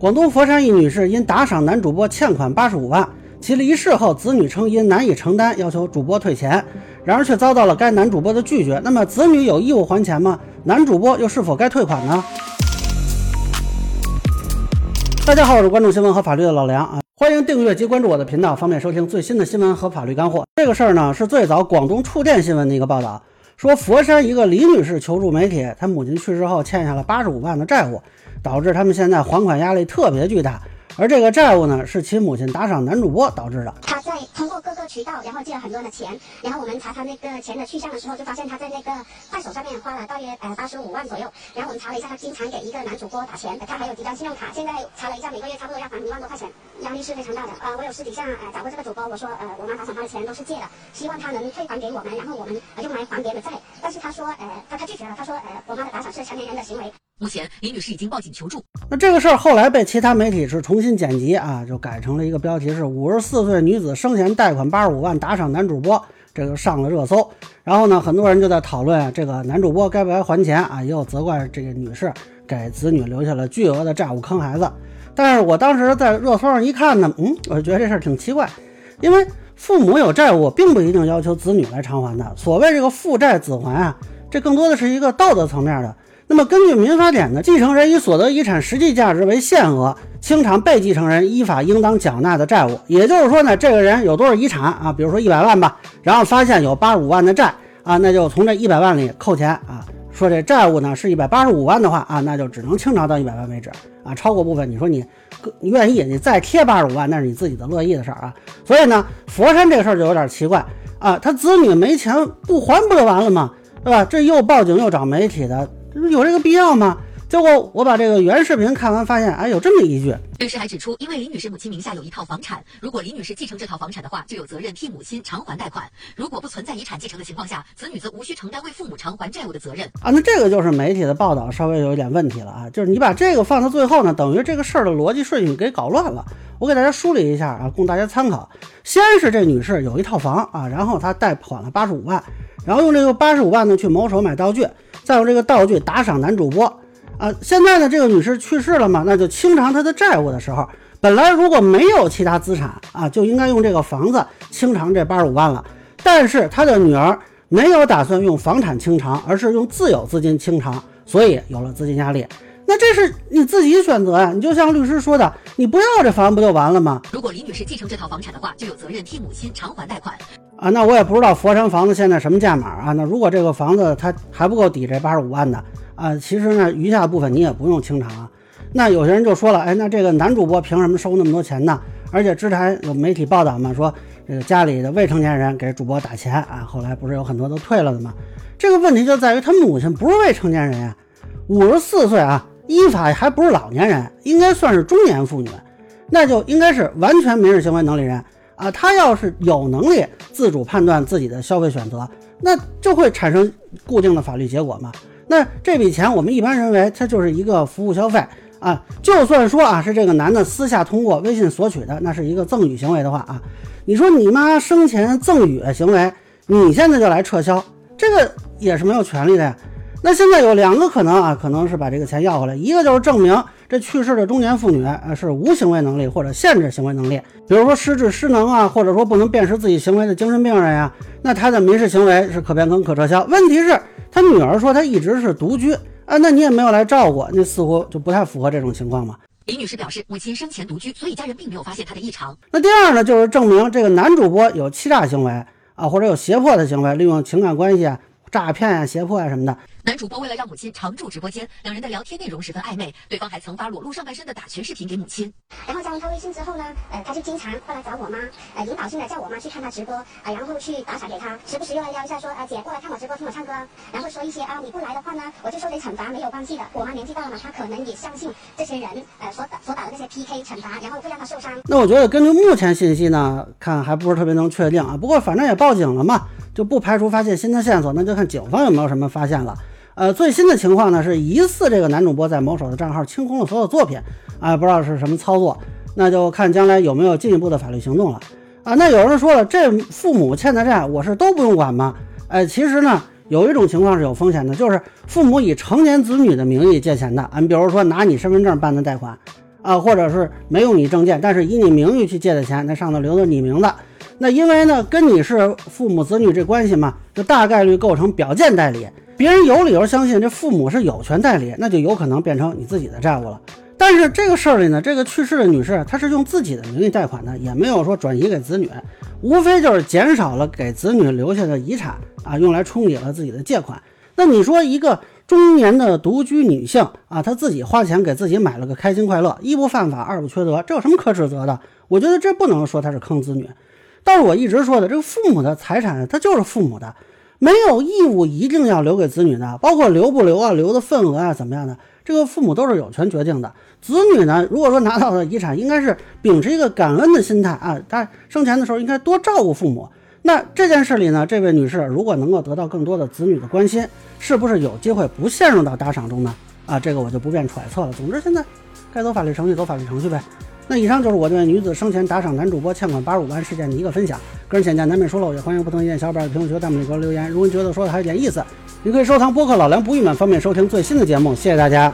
广东佛山一女士因打赏男主播欠款八十五万，其离世后子女称因难以承担，要求主播退钱，然而却遭到了该男主播的拒绝。那么子女有义务还钱吗？男主播又是否该退款呢？大家好，我是关注新闻和法律的老梁啊，欢迎订阅及关注我的频道，方便收听最新的新闻和法律干货。这个事儿呢，是最早广东触电新闻的一个报道，说佛山一个李女士求助媒体，她母亲去世后欠下了八十五万的债务。导致他们现在还款压力特别巨大，而这个债务呢，是其母亲打赏男主播导致的。他在通过各个渠道，然后借了很多的钱，然后我们查他那个钱的去向的时候，就发现他在那个快手上面花了大约呃八十五万左右。然后我们查了一下，他经常给一个男主播打钱，他还有几张信用卡。现在查了一下，每个月差不多要还一万多块钱，压力是非常大的。呃，我有私底下呃找过这个主播，我说呃我妈打赏他的钱都是借的，希望他能退还给我们，然后我们用来还别的债。但是他说呃他他拒绝了，他说呃我妈的打赏是成年人的行为。目前，李女士已经报警求助。那这个事儿后来被其他媒体是重新剪辑啊，就改成了一个标题是“五十四岁女子生前贷款八十五万打赏男主播”，这个上了热搜。然后呢，很多人就在讨论这个男主播该不该还钱啊，也有责怪这个女士给子女留下了巨额的债务坑孩子。但是我当时在热搜上一看呢，嗯，我就觉得这事儿挺奇怪，因为父母有债务，并不一定要求子女来偿还的。所谓这个父债子还啊，这更多的是一个道德层面的。那么根据民法典呢，继承人以所得遗产实际价值为限额清偿被继承人依法应当缴纳的债务。也就是说呢，这个人有多少遗产啊？比如说一百万吧，然后发现有八十五万的债啊，那就从这一百万里扣钱啊。说这债务呢是一百八十五万的话啊，那就只能清偿到一百万为止啊。超过部分，你说你你愿意你再贴八十五万，那是你自己的乐意的事儿啊。所以呢，佛山这事儿就有点奇怪啊，他子女没钱不还不就完了吗？对吧？这又报警又找媒体的。有这个必要吗？结果我把这个原视频看完，发现哎，有这么一句。律师还指出，因为李女士母亲名下有一套房产，如果李女士继承这套房产的话，就有责任替母亲偿还贷款。如果不存在遗产继承的情况下，子女则无需承担为父母偿还债务的责任。啊，那这个就是媒体的报道稍微有一点问题了啊，就是你把这个放到最后呢，等于这个事儿的逻辑顺序给搞乱了。我给大家梳理一下啊，供大家参考。先是这女士有一套房啊，然后她贷款了八十五万，然后用这个八十五万呢去某手买道具。再用这个道具打赏男主播啊！现在呢，这个女士去世了嘛，那就清偿她的债务的时候，本来如果没有其他资产啊，就应该用这个房子清偿这八十五万了。但是她的女儿没有打算用房产清偿，而是用自有资金清偿，所以有了资金压力。那这是你自己选择呀！你就像律师说的，你不要这房不就完了吗？如果李女士继承这套房产的话，就有责任替母亲偿还贷款。啊，那我也不知道佛山房子现在什么价码啊？那如果这个房子它还不够抵这八十五万的啊，其实呢，余下部分你也不用清偿啊。那有些人就说了，哎，那这个男主播凭什么收那么多钱呢？而且之前有媒体报道嘛，说这个家里的未成年人给主播打钱啊，后来不是有很多都退了的吗？这个问题就在于他母亲不是未成年人呀，五十四岁啊，依法还不是老年人，应该算是中年妇女，那就应该是完全民事行为能力人。啊，他要是有能力自主判断自己的消费选择，那就会产生固定的法律结果嘛。那这笔钱我们一般认为它就是一个服务消费啊。就算说啊是这个男的私下通过微信索取的，那是一个赠与行为的话啊，你说你妈生前赠与行为，你现在就来撤销，这个也是没有权利的呀。那现在有两个可能啊，可能是把这个钱要回来，一个就是证明。这去世的中年妇女，呃，是无行为能力或者限制行为能力，比如说失智失能啊，或者说不能辨识自己行为的精神病人呀，那他的民事行为是可变更、可撤销。问题是，他女儿说他一直是独居啊，那你也没有来照顾，那似乎就不太符合这种情况嘛。李女士表示，母亲生前独居，所以家人并没有发现她的异常。那第二呢，就是证明这个男主播有欺诈行为啊，或者有胁迫的行为，利用情感关系啊。诈骗啊、胁迫啊什么的。男主播为了让母亲常驻直播间，两人的聊天内容十分暧昧，对方还曾发裸露上半身的打拳视频给母亲。然后加完他微信之后呢，呃，他就经常过来找我妈，呃，引导性的叫我妈去看他直播，啊，然后去打赏给他，时不时又来撩一下说，啊，姐过来看我直播，听我唱歌，然后说一些啊，你不来的话呢，我就受点惩罚，没有关系的。我妈年纪大了嘛，她可能也相信这些人，呃，所打所打的那些 PK 惩罚，然后会让她受伤。那我觉得根据目前信息呢，看还不是特别能确定啊。不过反正也报警了嘛。就不排除发现新的线索，那就看警方有没有什么发现了。呃，最新的情况呢是疑似这个男主播在某手的账号清空了所有作品，啊，不知道是什么操作，那就看将来有没有进一步的法律行动了。啊，那有人说了，这父母欠的债我是都不用管吗？哎，其实呢，有一种情况是有风险的，就是父母以成年子女的名义借钱的，你比如说拿你身份证办的贷款，啊，或者是没有你证件，但是以你名誉去借的钱，那上头留的你名字，那因为呢跟你是父母子女这关系嘛，就大概率构成表见代理，别人有理由相信这父母是有权代理，那就有可能变成你自己的债务了。但是这个事儿里呢，这个去世的女士她是用自己的名义贷款的，也没有说转移给子女，无非就是减少了给子女留下的遗产啊，用来冲抵了自己的借款。那你说一个中年的独居女性啊，她自己花钱给自己买了个开心快乐，一不犯法，二不缺德，这有什么可指责的？我觉得这不能说她是坑子女。但是我一直说的，这个父母的财产它就是父母的，没有义务一定要留给子女的，包括留不留啊，留的份额啊怎么样的。这个父母都是有权决定的，子女呢，如果说拿到的遗产，应该是秉持一个感恩的心态啊，他生前的时候应该多照顾父母。那这件事里呢，这位女士如果能够得到更多的子女的关心，是不是有机会不陷入到打赏中呢？啊，这个我就不便揣测了。总之，现在该走法律程序走法律程序呗。那以上就是我对女子生前打赏男主播欠款八十五万事件的一个分享，个人简介难免疏漏，也欢迎不同意见小伙伴在评论区弹幕里给我留言。如果你觉得说的还有点意思，你可以收藏播客老梁不郁闷，方便收听最新的节目。谢谢大家。